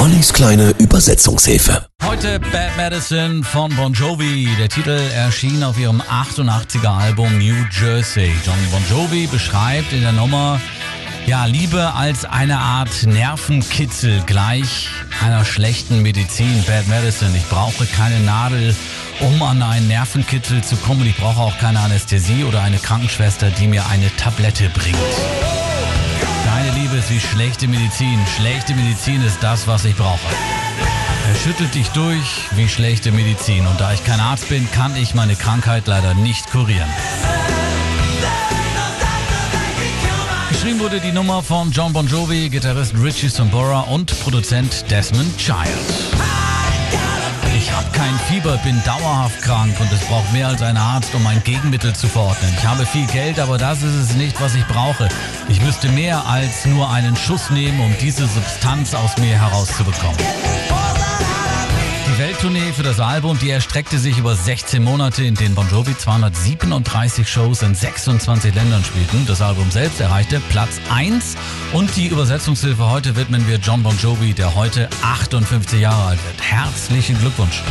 Ollis kleine Übersetzungshilfe. Heute Bad Medicine von Bon Jovi. Der Titel erschien auf ihrem 88er Album New Jersey. John Bon Jovi beschreibt in der Nummer ja, Liebe als eine Art Nervenkitzel gleich einer schlechten Medizin. Bad Medicine. Ich brauche keine Nadel, um an einen Nervenkitzel zu kommen. Ich brauche auch keine Anästhesie oder eine Krankenschwester, die mir eine Tablette bringt. Ist wie schlechte Medizin. Schlechte Medizin ist das, was ich brauche. Er schüttelt dich durch wie schlechte Medizin. Und da ich kein Arzt bin, kann ich meine Krankheit leider nicht kurieren. Geschrieben wurde die Nummer von John Bon Jovi, Gitarrist Richie Sambora und Produzent Desmond Child. Kein Fieber, bin dauerhaft krank und es braucht mehr als ein Arzt, um ein Gegenmittel zu verordnen. Ich habe viel Geld, aber das ist es nicht, was ich brauche. Ich müsste mehr als nur einen Schuss nehmen, um diese Substanz aus mir herauszubekommen. Die Welttournee für das Album, die erstreckte sich über 16 Monate, in denen Bon Jovi 237 Shows in 26 Ländern spielten. Das Album selbst erreichte Platz 1 und die Übersetzungshilfe heute widmen wir John Bon Jovi, der heute 58 Jahre alt wird. Herzlichen Glückwunsch.